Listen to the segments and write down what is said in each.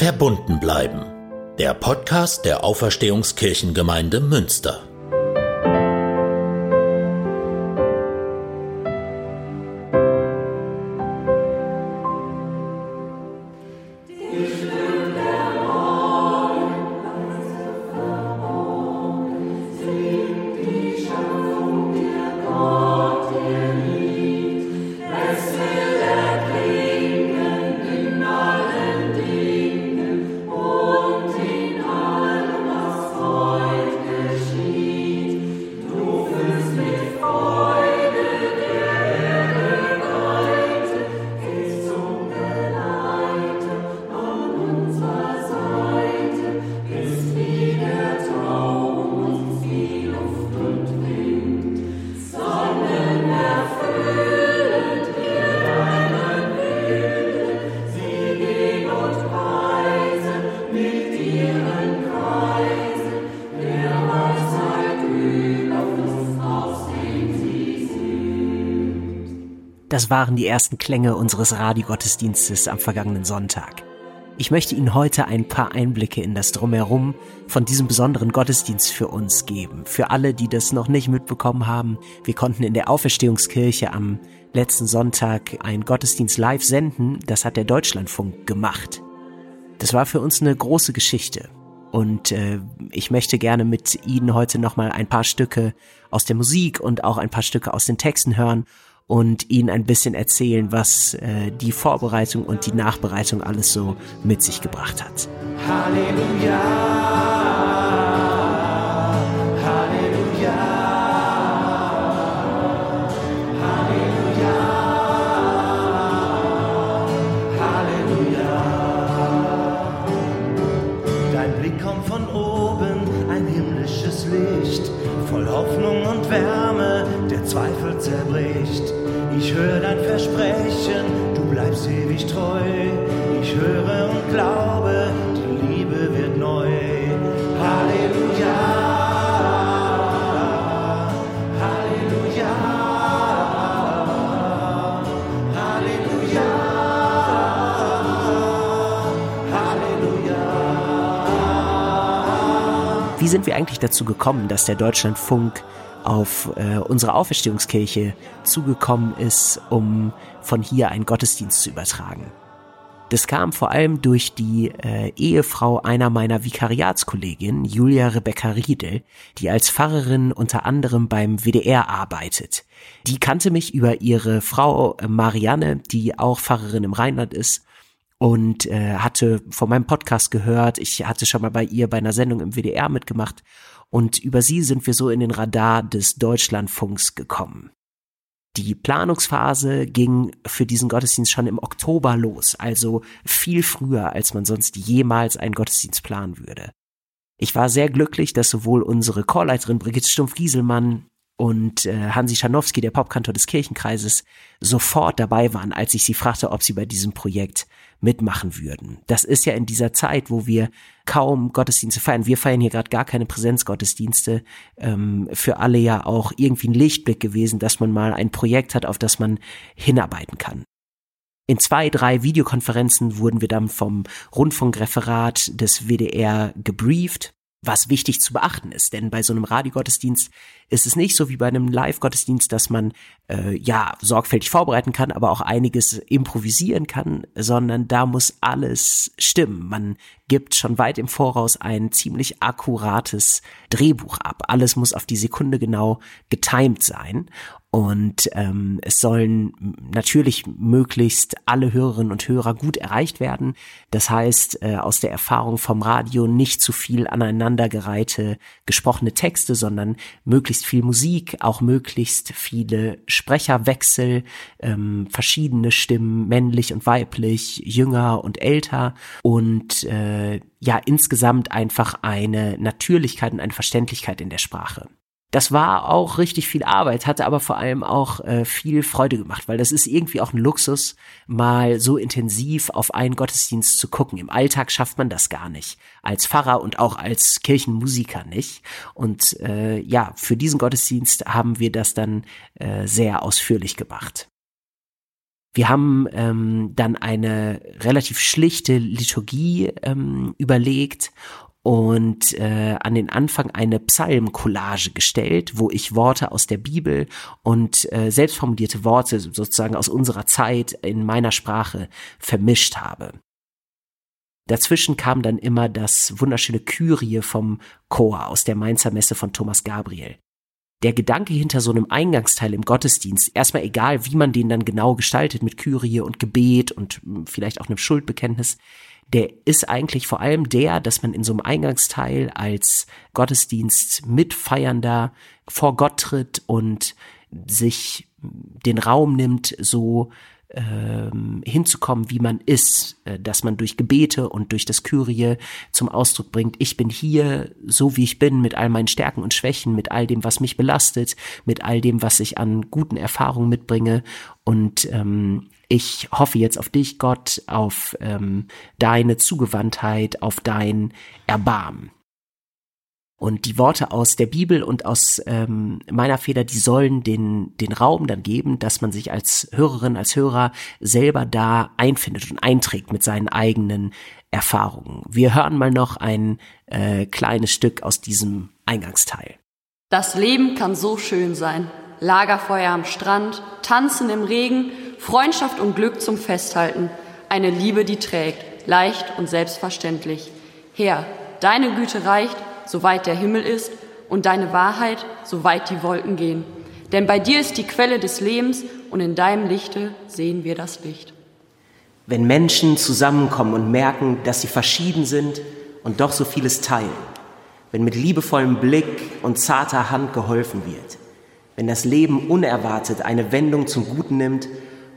Verbunden bleiben. Der Podcast der Auferstehungskirchengemeinde Münster. Das waren die ersten Klänge unseres Radiogottesdienstes am vergangenen Sonntag. Ich möchte Ihnen heute ein paar Einblicke in das Drumherum von diesem besonderen Gottesdienst für uns geben. Für alle, die das noch nicht mitbekommen haben, wir konnten in der Auferstehungskirche am letzten Sonntag einen Gottesdienst live senden. Das hat der Deutschlandfunk gemacht. Das war für uns eine große Geschichte. Und äh, ich möchte gerne mit Ihnen heute nochmal ein paar Stücke aus der Musik und auch ein paar Stücke aus den Texten hören und ihnen ein bisschen erzählen, was äh, die Vorbereitung und die Nachbereitung alles so mit sich gebracht hat. Halleluja. Halleluja. Halleluja. Halleluja. Dein Blick kommt von oben, ein himmlisches Licht, voll Hoffnung und Wärme, der Zweifel zerbricht. Ich höre dein Versprechen, du bleibst ewig treu. Ich höre und glaube, die Liebe wird neu. Halleluja. Halleluja. Halleluja. Halleluja. Wie sind wir eigentlich dazu gekommen, dass der Deutschlandfunk auf äh, unsere Auferstehungskirche zugekommen ist, um von hier einen Gottesdienst zu übertragen. Das kam vor allem durch die äh, Ehefrau einer meiner Vikariatskolleginnen, Julia Rebecca Riedel, die als Pfarrerin unter anderem beim WDR arbeitet. Die kannte mich über ihre Frau äh, Marianne, die auch Pfarrerin im Rheinland ist und äh, hatte von meinem Podcast gehört. Ich hatte schon mal bei ihr bei einer Sendung im WDR mitgemacht und über sie sind wir so in den Radar des Deutschlandfunks gekommen. Die Planungsphase ging für diesen Gottesdienst schon im Oktober los, also viel früher, als man sonst jemals einen Gottesdienst planen würde. Ich war sehr glücklich, dass sowohl unsere Chorleiterin Brigitte Stumpf-Gieselmann und äh, Hansi Schanowski, der Popkantor des Kirchenkreises, sofort dabei waren, als ich sie fragte, ob sie bei diesem Projekt mitmachen würden. Das ist ja in dieser Zeit, wo wir kaum Gottesdienste feiern. Wir feiern hier gerade gar keine Präsenzgottesdienste. Ähm, für alle ja auch irgendwie ein Lichtblick gewesen, dass man mal ein Projekt hat, auf das man hinarbeiten kann. In zwei, drei Videokonferenzen wurden wir dann vom Rundfunkreferat des WDR gebrieft was wichtig zu beachten ist. Denn bei so einem Radiogottesdienst ist es nicht so wie bei einem Live-Gottesdienst, dass man äh, ja sorgfältig vorbereiten kann, aber auch einiges improvisieren kann, sondern da muss alles stimmen. Man gibt schon weit im Voraus ein ziemlich akkurates Drehbuch ab. Alles muss auf die Sekunde genau getimed sein. Und ähm, es sollen natürlich möglichst alle Hörerinnen und Hörer gut erreicht werden. Das heißt, äh, aus der Erfahrung vom Radio nicht zu viel aneinandergereihte gesprochene Texte, sondern möglichst viel Musik, auch möglichst viele Sprecherwechsel, ähm, verschiedene Stimmen, männlich und weiblich, jünger und älter und äh, ja insgesamt einfach eine Natürlichkeit und eine Verständlichkeit in der Sprache. Das war auch richtig viel Arbeit, hatte aber vor allem auch äh, viel Freude gemacht, weil das ist irgendwie auch ein Luxus, mal so intensiv auf einen Gottesdienst zu gucken. Im Alltag schafft man das gar nicht, als Pfarrer und auch als Kirchenmusiker nicht. Und äh, ja, für diesen Gottesdienst haben wir das dann äh, sehr ausführlich gemacht. Wir haben ähm, dann eine relativ schlichte Liturgie ähm, überlegt und äh, an den Anfang eine Psalmcollage gestellt, wo ich Worte aus der Bibel und äh, selbstformulierte Worte sozusagen aus unserer Zeit in meiner Sprache vermischt habe. Dazwischen kam dann immer das wunderschöne Kyrie vom Chor aus der Mainzer Messe von Thomas Gabriel der Gedanke hinter so einem Eingangsteil im Gottesdienst, erstmal egal, wie man den dann genau gestaltet mit Kyrie und Gebet und hm, vielleicht auch einem Schuldbekenntnis, der ist eigentlich vor allem der, dass man in so einem Eingangsteil als Gottesdienst mitfeiernder vor Gott tritt und sich den Raum nimmt, so ähm, hinzukommen, wie man ist, äh, dass man durch Gebete und durch das Kyrie zum Ausdruck bringt, ich bin hier so wie ich bin, mit all meinen Stärken und Schwächen, mit all dem, was mich belastet, mit all dem, was ich an guten Erfahrungen mitbringe und ähm, ich hoffe jetzt auf dich, Gott, auf ähm, deine Zugewandtheit, auf dein Erbarmen. Und die Worte aus der Bibel und aus ähm, meiner Feder, die sollen den, den Raum dann geben, dass man sich als Hörerin, als Hörer selber da einfindet und einträgt mit seinen eigenen Erfahrungen. Wir hören mal noch ein äh, kleines Stück aus diesem Eingangsteil. Das Leben kann so schön sein. Lagerfeuer am Strand, Tanzen im Regen, Freundschaft und Glück zum Festhalten. Eine Liebe, die trägt, leicht und selbstverständlich. Herr, deine Güte reicht, soweit der Himmel ist, und deine Wahrheit, soweit die Wolken gehen. Denn bei dir ist die Quelle des Lebens und in deinem Lichte sehen wir das Licht. Wenn Menschen zusammenkommen und merken, dass sie verschieden sind und doch so vieles teilen, wenn mit liebevollem Blick und zarter Hand geholfen wird, wenn das Leben unerwartet eine Wendung zum Guten nimmt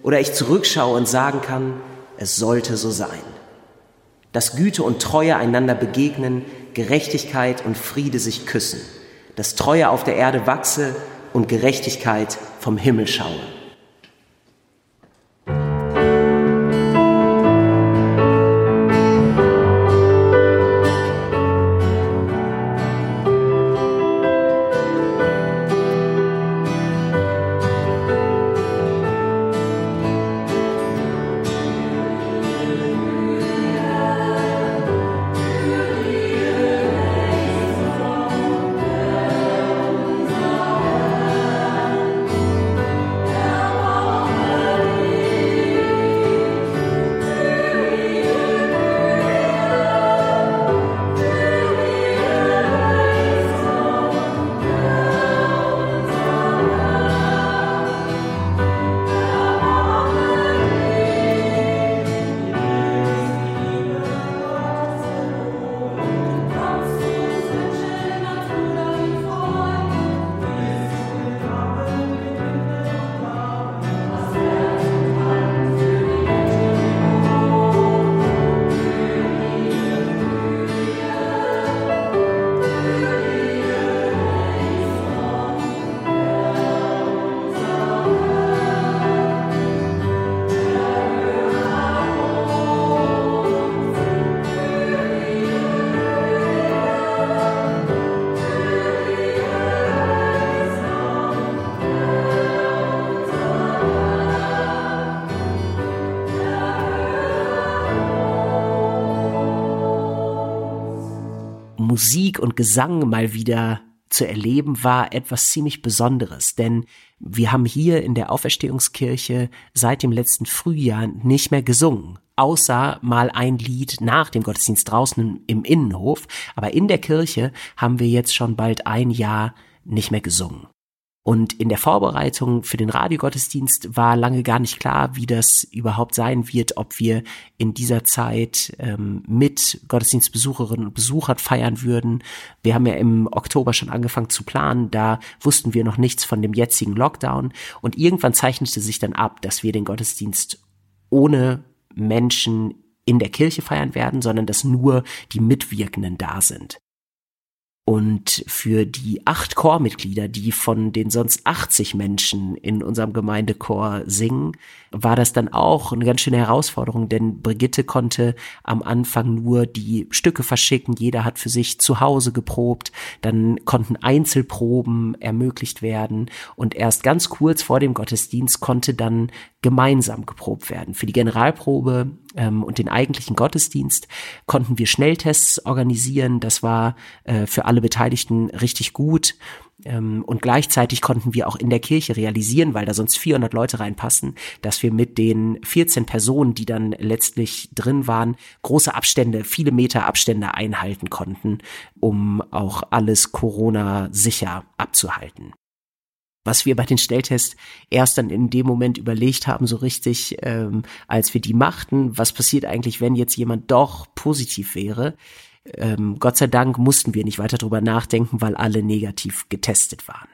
oder ich zurückschaue und sagen kann, es sollte so sein. Dass Güte und Treue einander begegnen, Gerechtigkeit und Friede sich küssen, dass Treue auf der Erde wachse und Gerechtigkeit vom Himmel schaue. Musik und Gesang mal wieder zu erleben, war etwas ziemlich Besonderes, denn wir haben hier in der Auferstehungskirche seit dem letzten Frühjahr nicht mehr gesungen. Außer mal ein Lied nach dem Gottesdienst draußen im Innenhof, aber in der Kirche haben wir jetzt schon bald ein Jahr nicht mehr gesungen. Und in der Vorbereitung für den Radiogottesdienst war lange gar nicht klar, wie das überhaupt sein wird, ob wir in dieser Zeit ähm, mit Gottesdienstbesucherinnen und Besuchern feiern würden. Wir haben ja im Oktober schon angefangen zu planen, da wussten wir noch nichts von dem jetzigen Lockdown. Und irgendwann zeichnete sich dann ab, dass wir den Gottesdienst ohne Menschen in der Kirche feiern werden, sondern dass nur die Mitwirkenden da sind. Und für die acht Chormitglieder, die von den sonst 80 Menschen in unserem Gemeindechor singen, war das dann auch eine ganz schöne Herausforderung, denn Brigitte konnte am Anfang nur die Stücke verschicken. Jeder hat für sich zu Hause geprobt. Dann konnten Einzelproben ermöglicht werden. Und erst ganz kurz vor dem Gottesdienst konnte dann gemeinsam geprobt werden. Für die Generalprobe ähm, und den eigentlichen Gottesdienst konnten wir Schnelltests organisieren. Das war äh, für alle Beteiligten richtig gut. Ähm, und gleichzeitig konnten wir auch in der Kirche realisieren, weil da sonst 400 Leute reinpassen, dass wir mit den 14 Personen, die dann letztlich drin waren, große Abstände, viele Meter Abstände einhalten konnten, um auch alles Corona sicher abzuhalten was wir bei den Stelltests erst dann in dem Moment überlegt haben, so richtig, ähm, als wir die machten, was passiert eigentlich, wenn jetzt jemand doch positiv wäre. Ähm, Gott sei Dank mussten wir nicht weiter drüber nachdenken, weil alle negativ getestet waren.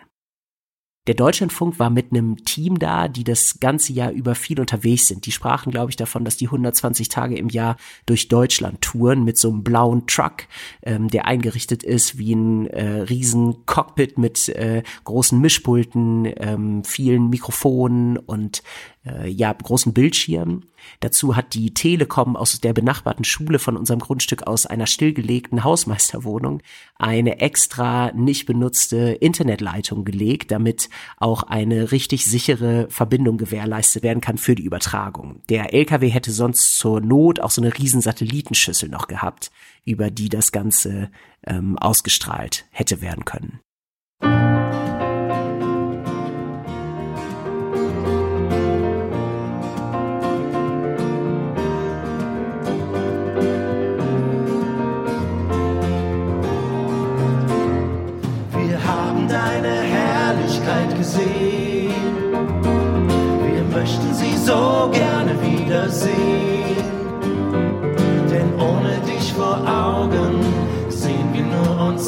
Der Deutschlandfunk war mit einem Team da, die das ganze Jahr über viel unterwegs sind. Die sprachen, glaube ich, davon, dass die 120 Tage im Jahr durch Deutschland touren mit so einem blauen Truck, ähm, der eingerichtet ist wie ein äh, riesen Cockpit mit äh, großen Mischpulten, ähm, vielen Mikrofonen und äh, ja, großen Bildschirmen. Dazu hat die Telekom aus der benachbarten Schule von unserem Grundstück aus einer stillgelegten Hausmeisterwohnung eine extra nicht benutzte Internetleitung gelegt, damit auch eine richtig sichere Verbindung gewährleistet werden kann für die Übertragung. Der LKW hätte sonst zur Not auch so eine riesen Satellitenschüssel noch gehabt, über die das Ganze ähm, ausgestrahlt hätte werden können.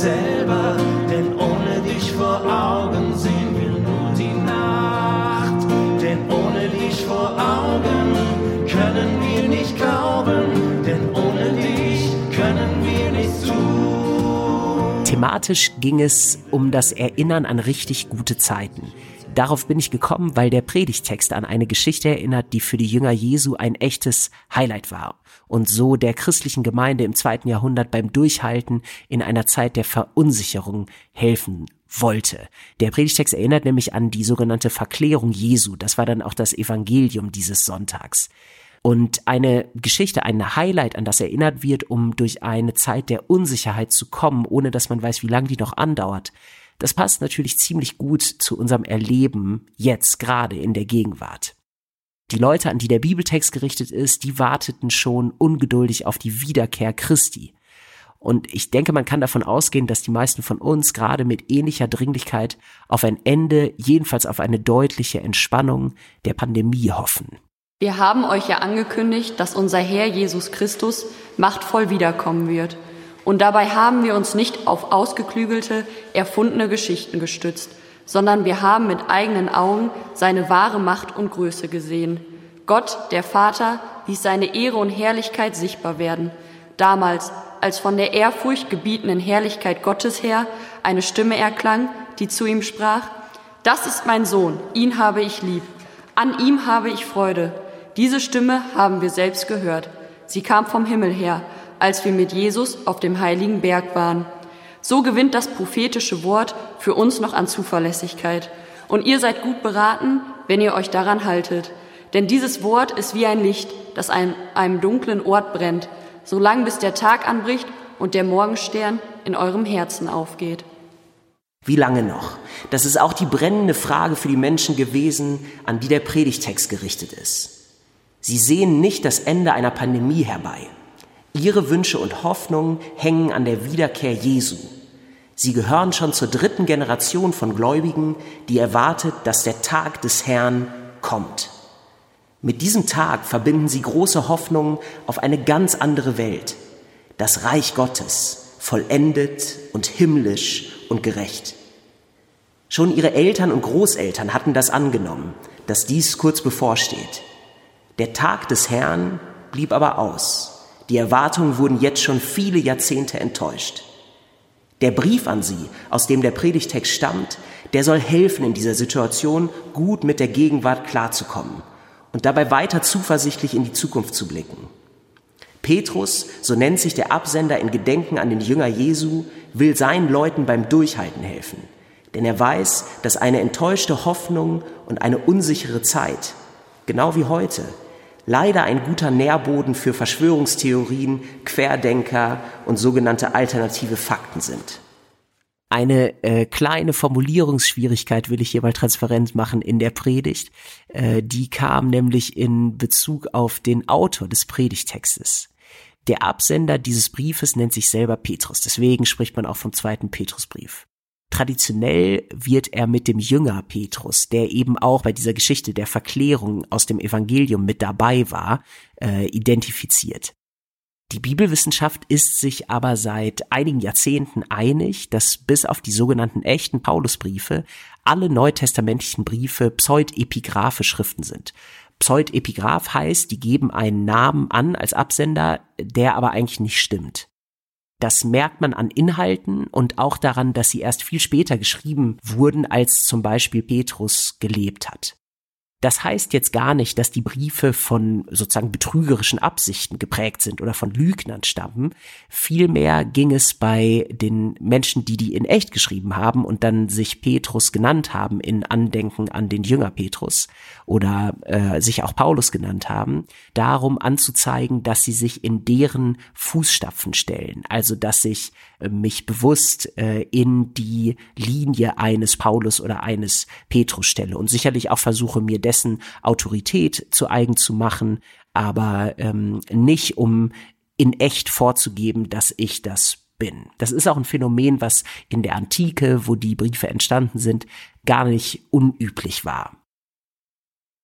Selber. Denn ohne dich vor Augen sehen wir nur die Nacht. Denn ohne dich vor Augen können wir nicht glauben. Denn ohne dich können wir nichts tun. Thematisch ging es um das Erinnern an richtig gute Zeiten. Darauf bin ich gekommen, weil der Predigtext an eine Geschichte erinnert, die für die Jünger Jesu ein echtes Highlight war und so der christlichen Gemeinde im zweiten Jahrhundert beim Durchhalten in einer Zeit der Verunsicherung helfen wollte. Der Predigtext erinnert nämlich an die sogenannte Verklärung Jesu. Das war dann auch das Evangelium dieses Sonntags. Und eine Geschichte, ein Highlight, an das erinnert wird, um durch eine Zeit der Unsicherheit zu kommen, ohne dass man weiß, wie lange die noch andauert. Das passt natürlich ziemlich gut zu unserem Erleben jetzt gerade in der Gegenwart. Die Leute, an die der Bibeltext gerichtet ist, die warteten schon ungeduldig auf die Wiederkehr Christi. Und ich denke, man kann davon ausgehen, dass die meisten von uns gerade mit ähnlicher Dringlichkeit auf ein Ende, jedenfalls auf eine deutliche Entspannung der Pandemie hoffen. Wir haben euch ja angekündigt, dass unser Herr Jesus Christus machtvoll wiederkommen wird – und dabei haben wir uns nicht auf ausgeklügelte, erfundene Geschichten gestützt, sondern wir haben mit eigenen Augen seine wahre Macht und Größe gesehen. Gott, der Vater, ließ seine Ehre und Herrlichkeit sichtbar werden. Damals, als von der Ehrfurcht gebietenden Herrlichkeit Gottes her eine Stimme erklang, die zu ihm sprach, Das ist mein Sohn, ihn habe ich lieb, an ihm habe ich Freude. Diese Stimme haben wir selbst gehört. Sie kam vom Himmel her, als wir mit Jesus auf dem heiligen Berg waren. So gewinnt das prophetische Wort für uns noch an Zuverlässigkeit. Und ihr seid gut beraten, wenn ihr euch daran haltet. Denn dieses Wort ist wie ein Licht, das an einem dunklen Ort brennt, solange bis der Tag anbricht und der Morgenstern in eurem Herzen aufgeht. Wie lange noch? Das ist auch die brennende Frage für die Menschen gewesen, an die der Predigtext gerichtet ist. Sie sehen nicht das Ende einer Pandemie herbei. Ihre Wünsche und Hoffnungen hängen an der Wiederkehr Jesu. Sie gehören schon zur dritten Generation von Gläubigen, die erwartet, dass der Tag des Herrn kommt. Mit diesem Tag verbinden sie große Hoffnungen auf eine ganz andere Welt, das Reich Gottes, vollendet und himmlisch und gerecht. Schon ihre Eltern und Großeltern hatten das angenommen, dass dies kurz bevorsteht. Der Tag des Herrn blieb aber aus. Die Erwartungen wurden jetzt schon viele Jahrzehnte enttäuscht. Der Brief an sie, aus dem der Predigtext stammt, der soll helfen, in dieser Situation gut mit der Gegenwart klarzukommen und dabei weiter zuversichtlich in die Zukunft zu blicken. Petrus, so nennt sich der Absender in Gedenken an den Jünger Jesu, will seinen Leuten beim Durchhalten helfen. Denn er weiß, dass eine enttäuschte Hoffnung und eine unsichere Zeit, genau wie heute, leider ein guter Nährboden für Verschwörungstheorien, Querdenker und sogenannte alternative Fakten sind. Eine äh, kleine Formulierungsschwierigkeit will ich hier mal transparent machen in der Predigt. Äh, die kam nämlich in Bezug auf den Autor des Predigtextes. Der Absender dieses Briefes nennt sich selber Petrus. Deswegen spricht man auch vom zweiten Petrusbrief. Traditionell wird er mit dem Jünger Petrus, der eben auch bei dieser Geschichte der Verklärung aus dem Evangelium mit dabei war, äh, identifiziert. Die Bibelwissenschaft ist sich aber seit einigen Jahrzehnten einig, dass bis auf die sogenannten echten Paulusbriefe alle neutestamentlichen Briefe pseudepigraphe Schriften sind. Pseudepigraph heißt, die geben einen Namen an als Absender, der aber eigentlich nicht stimmt. Das merkt man an Inhalten und auch daran, dass sie erst viel später geschrieben wurden, als zum Beispiel Petrus gelebt hat. Das heißt jetzt gar nicht, dass die Briefe von sozusagen betrügerischen Absichten geprägt sind oder von Lügnern stammen. Vielmehr ging es bei den Menschen, die die in echt geschrieben haben und dann sich Petrus genannt haben in Andenken an den Jünger Petrus oder äh, sich auch Paulus genannt haben, darum anzuzeigen, dass sie sich in deren Fußstapfen stellen. Also dass ich äh, mich bewusst äh, in die Linie eines Paulus oder eines Petrus stelle und sicherlich auch versuche mir dessen Autorität zu eigen zu machen, aber ähm, nicht um in echt vorzugeben, dass ich das bin. Das ist auch ein Phänomen, was in der Antike, wo die Briefe entstanden sind, gar nicht unüblich war.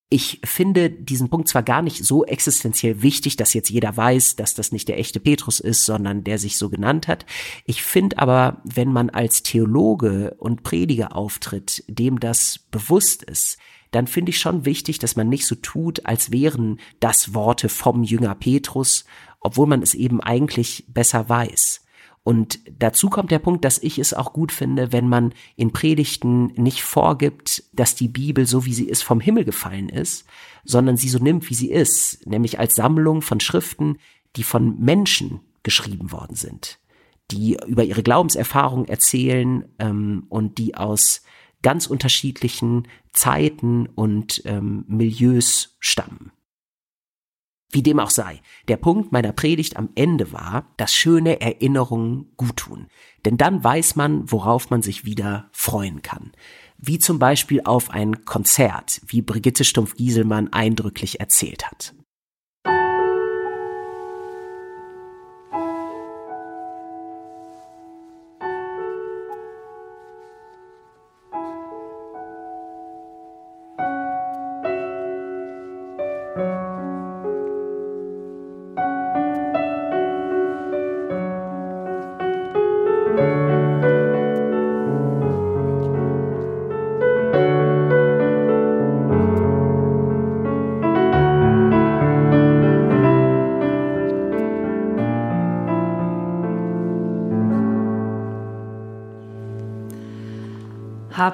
Ich finde diesen Punkt zwar gar nicht so existenziell wichtig, dass jetzt jeder weiß, dass das nicht der echte Petrus ist, sondern der sich so genannt hat. Ich finde aber, wenn man als Theologe und Prediger auftritt, dem das bewusst ist, dann finde ich schon wichtig, dass man nicht so tut, als wären das Worte vom Jünger Petrus, obwohl man es eben eigentlich besser weiß. Und dazu kommt der Punkt, dass ich es auch gut finde, wenn man in Predigten nicht vorgibt, dass die Bibel so wie sie ist vom Himmel gefallen ist, sondern sie so nimmt, wie sie ist, nämlich als Sammlung von Schriften, die von Menschen geschrieben worden sind, die über ihre Glaubenserfahrung erzählen ähm, und die aus ganz unterschiedlichen Zeiten und ähm, Milieus stammen. Wie dem auch sei, der Punkt meiner Predigt am Ende war, dass schöne Erinnerungen guttun. Denn dann weiß man, worauf man sich wieder freuen kann. Wie zum Beispiel auf ein Konzert, wie Brigitte Stumpf-Gieselmann eindrücklich erzählt hat.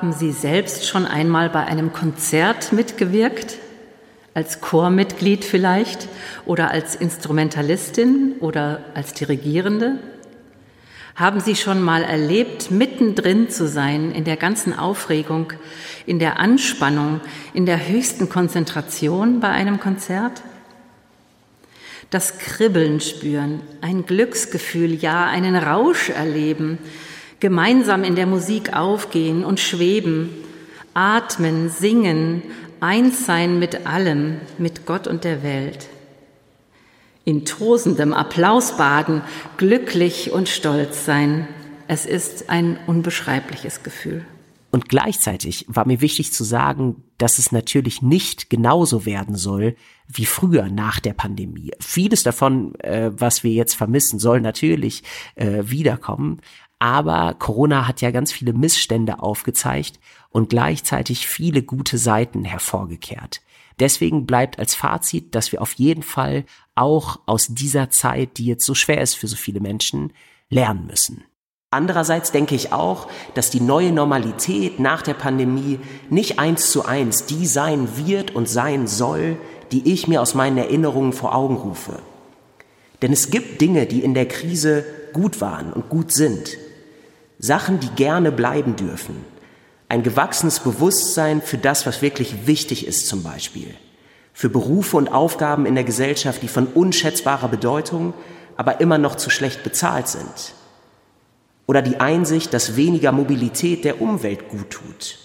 Haben Sie selbst schon einmal bei einem Konzert mitgewirkt? Als Chormitglied vielleicht oder als Instrumentalistin oder als Dirigierende? Haben Sie schon mal erlebt, mittendrin zu sein in der ganzen Aufregung, in der Anspannung, in der höchsten Konzentration bei einem Konzert? Das Kribbeln spüren, ein Glücksgefühl, ja einen Rausch erleben, gemeinsam in der Musik aufgehen und schweben, atmen, singen, eins sein mit allem, mit Gott und der Welt. In tosendem Applaus baden, glücklich und stolz sein. Es ist ein unbeschreibliches Gefühl. Und gleichzeitig war mir wichtig zu sagen, dass es natürlich nicht genauso werden soll wie früher nach der Pandemie. Vieles davon, äh, was wir jetzt vermissen, soll natürlich äh, wiederkommen. Aber Corona hat ja ganz viele Missstände aufgezeigt und gleichzeitig viele gute Seiten hervorgekehrt. Deswegen bleibt als Fazit, dass wir auf jeden Fall auch aus dieser Zeit, die jetzt so schwer ist für so viele Menschen, lernen müssen. Andererseits denke ich auch, dass die neue Normalität nach der Pandemie nicht eins zu eins die sein wird und sein soll, die ich mir aus meinen Erinnerungen vor Augen rufe. Denn es gibt Dinge, die in der Krise gut waren und gut sind. Sachen, die gerne bleiben dürfen. Ein gewachsenes Bewusstsein für das, was wirklich wichtig ist zum Beispiel. Für Berufe und Aufgaben in der Gesellschaft, die von unschätzbarer Bedeutung, aber immer noch zu schlecht bezahlt sind oder die Einsicht, dass weniger Mobilität der Umwelt gut tut.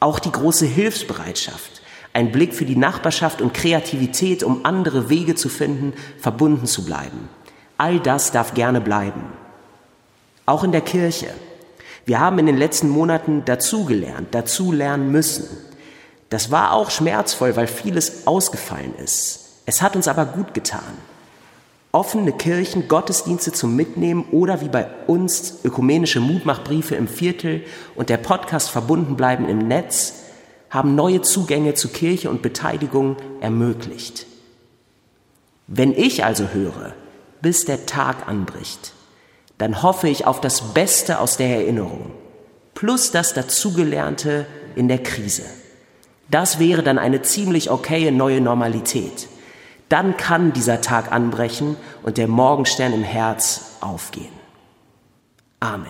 Auch die große Hilfsbereitschaft, ein Blick für die Nachbarschaft und Kreativität, um andere Wege zu finden, verbunden zu bleiben. All das darf gerne bleiben. Auch in der Kirche. Wir haben in den letzten Monaten dazugelernt, dazu lernen müssen. Das war auch schmerzvoll, weil vieles ausgefallen ist. Es hat uns aber gut getan offene Kirchen, Gottesdienste zum Mitnehmen oder wie bei uns ökumenische Mutmachbriefe im Viertel und der Podcast verbunden bleiben im Netz, haben neue Zugänge zu Kirche und Beteiligung ermöglicht. Wenn ich also höre, bis der Tag anbricht, dann hoffe ich auf das Beste aus der Erinnerung, plus das Dazugelernte in der Krise. Das wäre dann eine ziemlich okaye neue Normalität dann kann dieser Tag anbrechen und der Morgenstern im Herz aufgehen. Amen.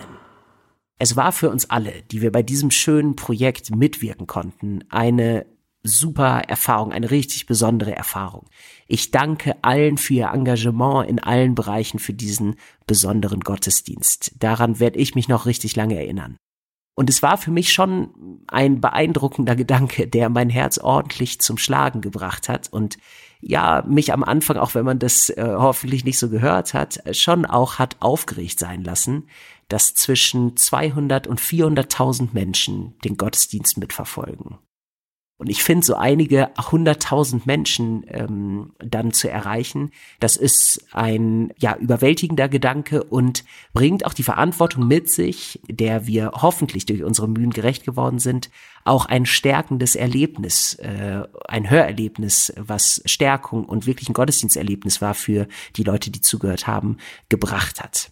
Es war für uns alle, die wir bei diesem schönen Projekt mitwirken konnten, eine super Erfahrung, eine richtig besondere Erfahrung. Ich danke allen für ihr Engagement in allen Bereichen für diesen besonderen Gottesdienst. Daran werde ich mich noch richtig lange erinnern. Und es war für mich schon ein beeindruckender Gedanke, der mein Herz ordentlich zum Schlagen gebracht hat und ja, mich am Anfang, auch wenn man das äh, hoffentlich nicht so gehört hat, schon auch hat aufgeregt sein lassen, dass zwischen 200 und 400.000 Menschen den Gottesdienst mitverfolgen. Und ich finde, so einige hunderttausend Menschen ähm, dann zu erreichen, das ist ein ja überwältigender Gedanke und bringt auch die Verantwortung mit sich, der wir hoffentlich durch unsere Mühen gerecht geworden sind, auch ein stärkendes Erlebnis, äh, ein Hörerlebnis, was Stärkung und wirklich ein Gottesdiensterlebnis war für die Leute, die zugehört haben, gebracht hat.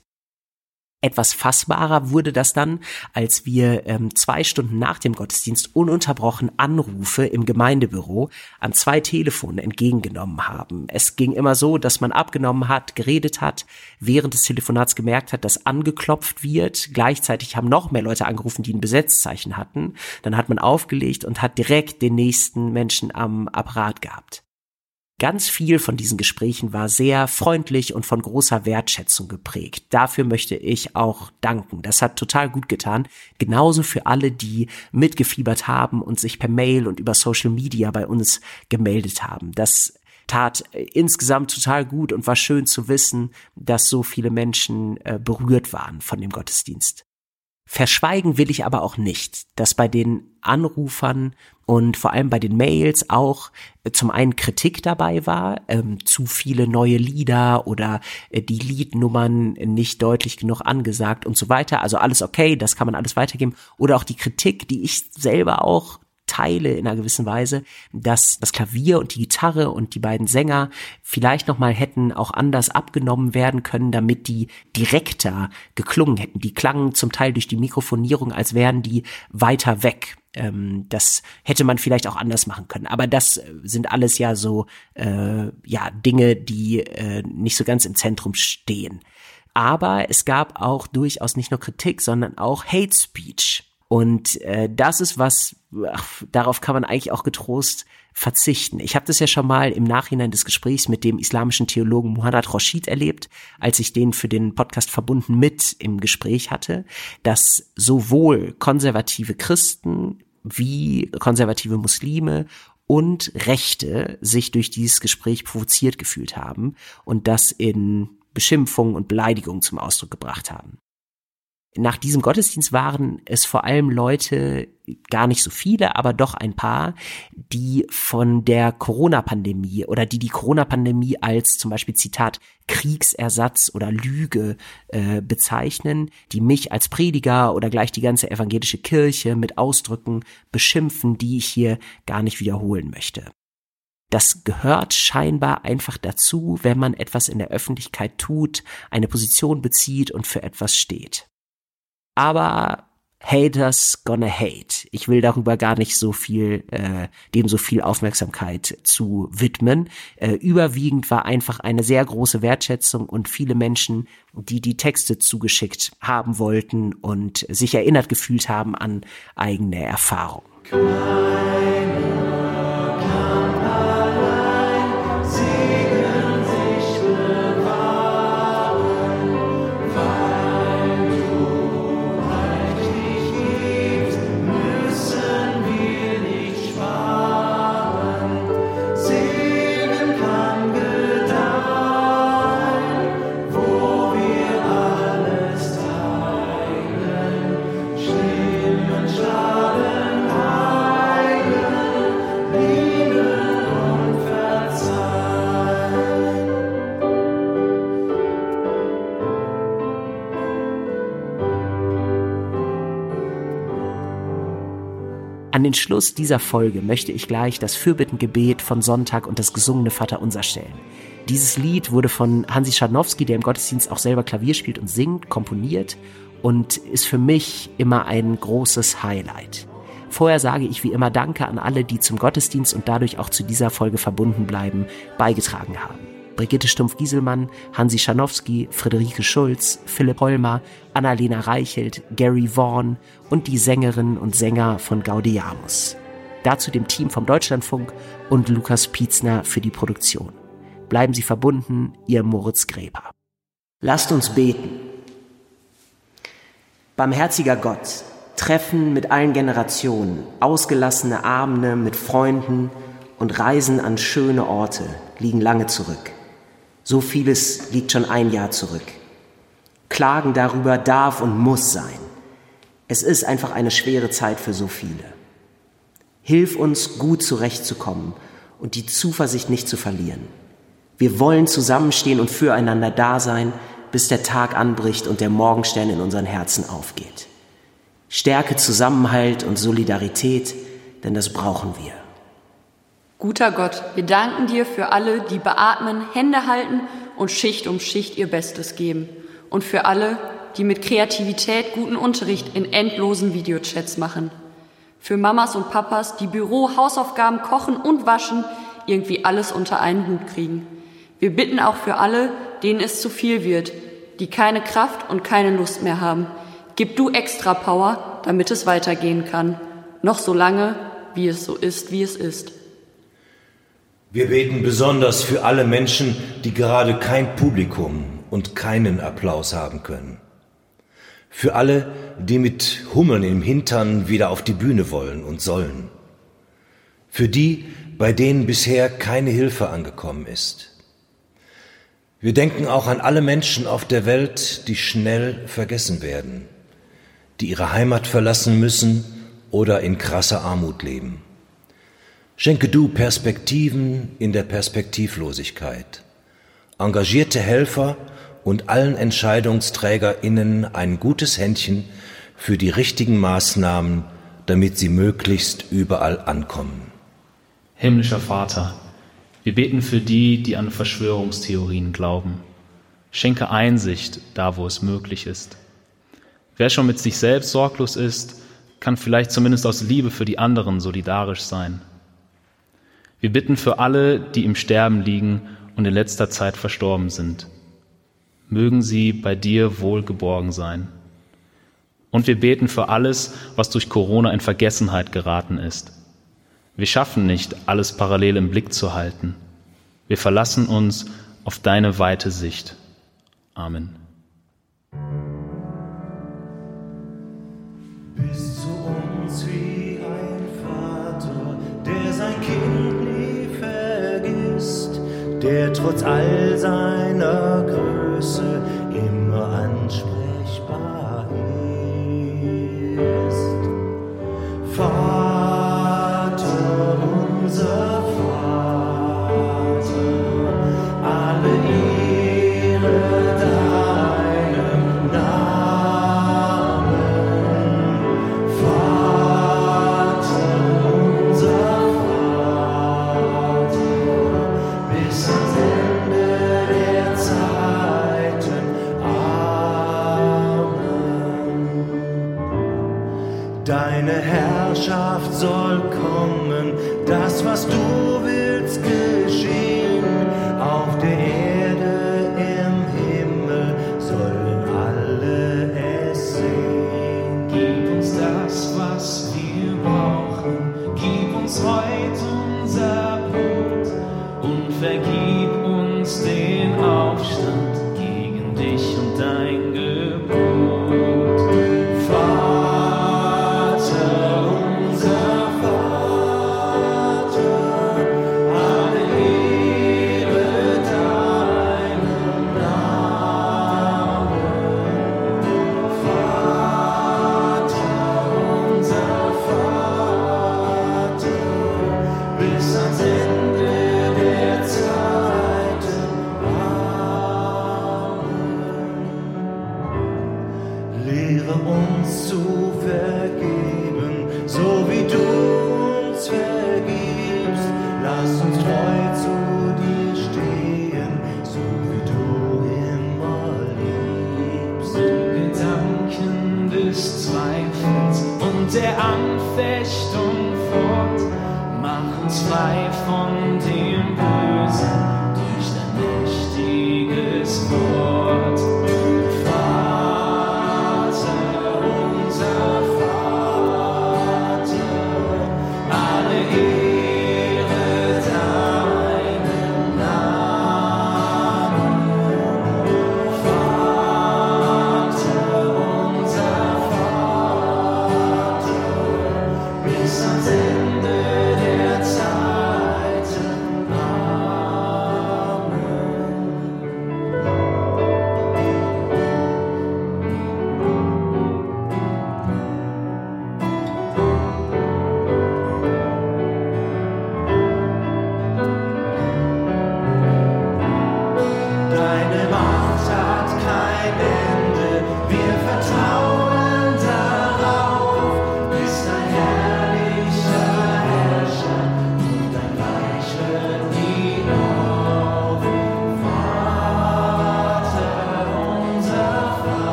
Etwas fassbarer wurde das dann, als wir ähm, zwei Stunden nach dem Gottesdienst ununterbrochen Anrufe im Gemeindebüro an zwei Telefonen entgegengenommen haben. Es ging immer so, dass man abgenommen hat, geredet hat, während des Telefonats gemerkt hat, dass angeklopft wird. Gleichzeitig haben noch mehr Leute angerufen, die ein Besetzzeichen hatten. Dann hat man aufgelegt und hat direkt den nächsten Menschen am Apparat gehabt. Ganz viel von diesen Gesprächen war sehr freundlich und von großer Wertschätzung geprägt. Dafür möchte ich auch danken. Das hat total gut getan. Genauso für alle, die mitgefiebert haben und sich per Mail und über Social Media bei uns gemeldet haben. Das tat insgesamt total gut und war schön zu wissen, dass so viele Menschen äh, berührt waren von dem Gottesdienst. Verschweigen will ich aber auch nicht, dass bei den Anrufern und vor allem bei den Mails auch äh, zum einen Kritik dabei war, ähm, zu viele neue Lieder oder äh, die Liednummern nicht deutlich genug angesagt und so weiter. Also alles okay, das kann man alles weitergeben. Oder auch die Kritik, die ich selber auch teile in einer gewissen Weise, dass das Klavier und die Gitarre und die beiden Sänger vielleicht noch mal hätten auch anders abgenommen werden können, damit die direkter geklungen hätten. Die klangen zum Teil durch die Mikrofonierung, als wären die weiter weg. Ähm, das hätte man vielleicht auch anders machen können. Aber das sind alles ja so äh, ja Dinge, die äh, nicht so ganz im Zentrum stehen. Aber es gab auch durchaus nicht nur Kritik, sondern auch Hate Speech. Und äh, das ist was, ach, darauf kann man eigentlich auch getrost verzichten. Ich habe das ja schon mal im Nachhinein des Gesprächs mit dem islamischen Theologen Muhammad Rashid erlebt, als ich den für den Podcast verbunden mit im Gespräch hatte, dass sowohl konservative Christen wie konservative Muslime und Rechte sich durch dieses Gespräch provoziert gefühlt haben und das in Beschimpfungen und Beleidigungen zum Ausdruck gebracht haben nach diesem Gottesdienst waren es vor allem Leute, gar nicht so viele, aber doch ein paar, die von der Corona-Pandemie oder die die Corona-Pandemie als zum Beispiel Zitat Kriegsersatz oder Lüge äh, bezeichnen, die mich als Prediger oder gleich die ganze evangelische Kirche mit Ausdrücken beschimpfen, die ich hier gar nicht wiederholen möchte. Das gehört scheinbar einfach dazu, wenn man etwas in der Öffentlichkeit tut, eine Position bezieht und für etwas steht. Aber Haters gonna hate. Ich will darüber gar nicht so viel, äh, dem so viel Aufmerksamkeit zu widmen. Äh, überwiegend war einfach eine sehr große Wertschätzung und viele Menschen, die die Texte zugeschickt haben wollten und sich erinnert gefühlt haben an eigene Erfahrungen. An den Schluss dieser Folge möchte ich gleich das Fürbittengebet von Sonntag und das gesungene Vaterunser stellen. Dieses Lied wurde von Hansi Scharnowski, der im Gottesdienst auch selber Klavier spielt und singt, komponiert und ist für mich immer ein großes Highlight. Vorher sage ich wie immer Danke an alle, die zum Gottesdienst und dadurch auch zu dieser Folge verbunden bleiben, beigetragen haben. Brigitte Stumpf-Gieselmann, Hansi Schanowski, Friederike Schulz, Philipp Holmer, Annalena Reichelt, Gary Vaughan und die Sängerinnen und Sänger von Gaudiamus. Dazu dem Team vom Deutschlandfunk und Lukas Pietzner für die Produktion. Bleiben Sie verbunden, Ihr Moritz Gräber. Lasst uns beten. Barmherziger Gott, Treffen mit allen Generationen, ausgelassene Abende mit Freunden und Reisen an schöne Orte liegen lange zurück. So vieles liegt schon ein Jahr zurück. Klagen darüber darf und muss sein. Es ist einfach eine schwere Zeit für so viele. Hilf uns, gut zurechtzukommen und die Zuversicht nicht zu verlieren. Wir wollen zusammenstehen und füreinander da sein, bis der Tag anbricht und der Morgenstern in unseren Herzen aufgeht. Stärke Zusammenhalt und Solidarität, denn das brauchen wir. Guter Gott, wir danken dir für alle, die beatmen, Hände halten und Schicht um Schicht ihr Bestes geben. Und für alle, die mit Kreativität guten Unterricht in endlosen Videochats machen. Für Mamas und Papas, die Büro, Hausaufgaben, Kochen und Waschen irgendwie alles unter einen Hut kriegen. Wir bitten auch für alle, denen es zu viel wird, die keine Kraft und keine Lust mehr haben. Gib du extra Power, damit es weitergehen kann. Noch so lange, wie es so ist, wie es ist. Wir beten besonders für alle Menschen, die gerade kein Publikum und keinen Applaus haben können. Für alle, die mit Hummeln im Hintern wieder auf die Bühne wollen und sollen. Für die, bei denen bisher keine Hilfe angekommen ist. Wir denken auch an alle Menschen auf der Welt, die schnell vergessen werden, die ihre Heimat verlassen müssen oder in krasser Armut leben. Schenke du Perspektiven in der Perspektivlosigkeit, engagierte Helfer und allen EntscheidungsträgerInnen ein gutes Händchen für die richtigen Maßnahmen, damit sie möglichst überall ankommen. Himmlischer Vater, wir beten für die, die an Verschwörungstheorien glauben. Schenke Einsicht da, wo es möglich ist. Wer schon mit sich selbst sorglos ist, kann vielleicht zumindest aus Liebe für die anderen solidarisch sein. Wir bitten für alle, die im Sterben liegen und in letzter Zeit verstorben sind. Mögen sie bei dir wohlgeborgen sein. Und wir beten für alles, was durch Corona in Vergessenheit geraten ist. Wir schaffen nicht, alles parallel im Blick zu halten. Wir verlassen uns auf deine weite Sicht. Amen. Trotz all seiner Größe der Anfechtung fort, mach uns frei von